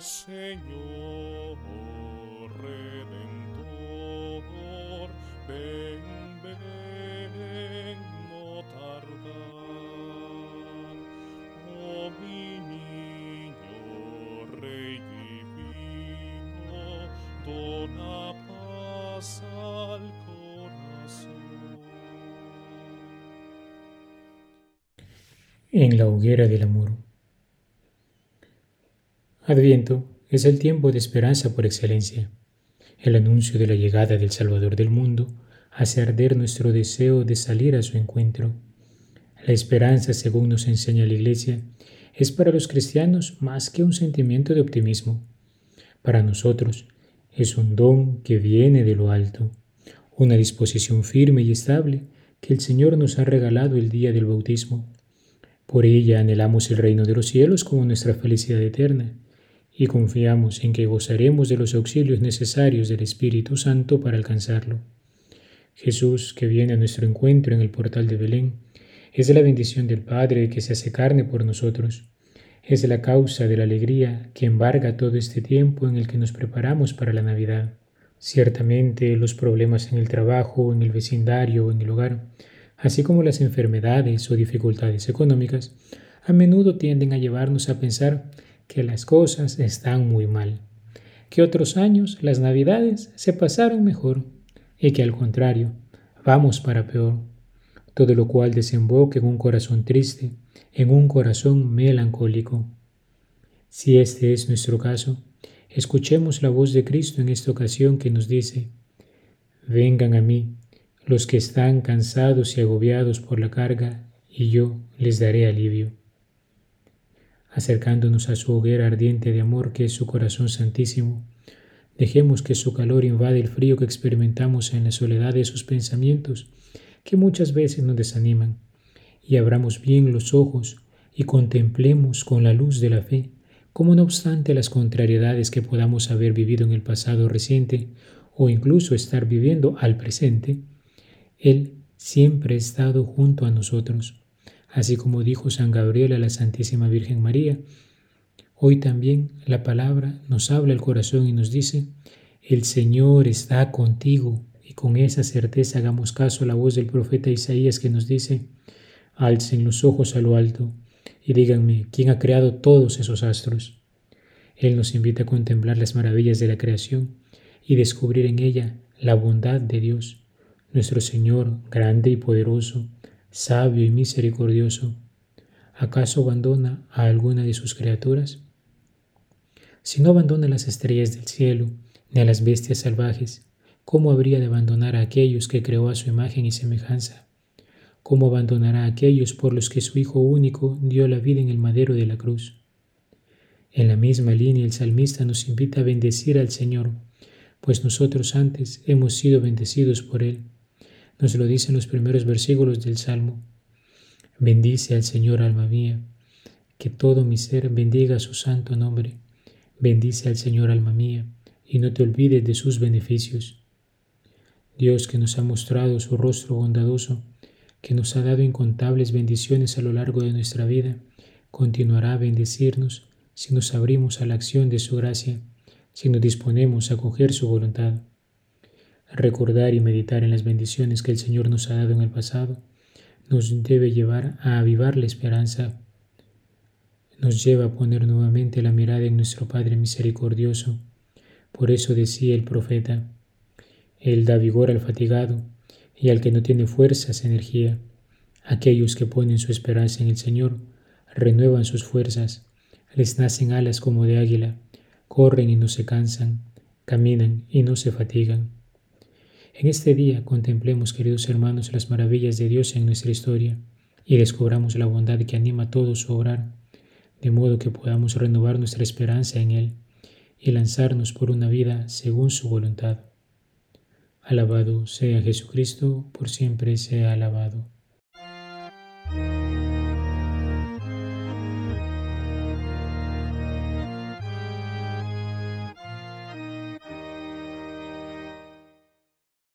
Señor Redentor, ven, ven, no tardar. Oh mi niño Rey divino, dona paz al corazón. En la hoguera del amor. Adviento es el tiempo de esperanza por excelencia. El anuncio de la llegada del Salvador del mundo hace arder nuestro deseo de salir a su encuentro. La esperanza, según nos enseña la Iglesia, es para los cristianos más que un sentimiento de optimismo. Para nosotros es un don que viene de lo alto, una disposición firme y estable que el Señor nos ha regalado el día del bautismo. Por ella anhelamos el reino de los cielos como nuestra felicidad eterna y confiamos en que gozaremos de los auxilios necesarios del Espíritu Santo para alcanzarlo. Jesús, que viene a nuestro encuentro en el portal de Belén, es la bendición del Padre que se hace carne por nosotros. Es la causa de la alegría que embarga todo este tiempo en el que nos preparamos para la Navidad. Ciertamente los problemas en el trabajo, en el vecindario o en el hogar, así como las enfermedades o dificultades económicas, a menudo tienden a llevarnos a pensar que las cosas están muy mal, que otros años las navidades se pasaron mejor y que al contrario, vamos para peor, todo lo cual desemboca en un corazón triste, en un corazón melancólico. Si este es nuestro caso, escuchemos la voz de Cristo en esta ocasión que nos dice, Vengan a mí los que están cansados y agobiados por la carga, y yo les daré alivio acercándonos a su hoguera ardiente de amor que es su corazón santísimo. Dejemos que su calor invade el frío que experimentamos en la soledad de sus pensamientos, que muchas veces nos desaniman, y abramos bien los ojos y contemplemos con la luz de la fe cómo no obstante las contrariedades que podamos haber vivido en el pasado reciente o incluso estar viviendo al presente, Él siempre ha estado junto a nosotros así como dijo San Gabriel a la Santísima Virgen María. Hoy también la palabra nos habla el corazón y nos dice, el Señor está contigo. Y con esa certeza hagamos caso a la voz del profeta Isaías que nos dice, alcen los ojos a lo alto y díganme, ¿quién ha creado todos esos astros? Él nos invita a contemplar las maravillas de la creación y descubrir en ella la bondad de Dios, nuestro Señor grande y poderoso, sabio y misericordioso, ¿acaso abandona a alguna de sus criaturas? Si no abandona las estrellas del cielo, ni a las bestias salvajes, ¿cómo habría de abandonar a aquellos que creó a su imagen y semejanza? ¿Cómo abandonará a aquellos por los que su Hijo único dio la vida en el madero de la cruz? En la misma línea el salmista nos invita a bendecir al Señor, pues nosotros antes hemos sido bendecidos por Él. Nos lo dicen los primeros versículos del Salmo. Bendice al Señor, alma mía, que todo mi ser bendiga su santo nombre. Bendice al Señor, alma mía, y no te olvides de sus beneficios. Dios que nos ha mostrado su rostro bondadoso, que nos ha dado incontables bendiciones a lo largo de nuestra vida, continuará a bendecirnos si nos abrimos a la acción de su gracia, si nos disponemos a acoger su voluntad recordar y meditar en las bendiciones que el Señor nos ha dado en el pasado, nos debe llevar a avivar la esperanza, nos lleva a poner nuevamente la mirada en nuestro Padre misericordioso. Por eso decía el profeta, Él da vigor al fatigado y al que no tiene fuerzas, energía. Aquellos que ponen su esperanza en el Señor renuevan sus fuerzas, les nacen alas como de águila, corren y no se cansan, caminan y no se fatigan. En este día contemplemos, queridos hermanos, las maravillas de Dios en nuestra historia y descubramos la bondad que anima a todos su obrar, de modo que podamos renovar nuestra esperanza en Él y lanzarnos por una vida según su voluntad. Alabado sea Jesucristo, por siempre sea alabado.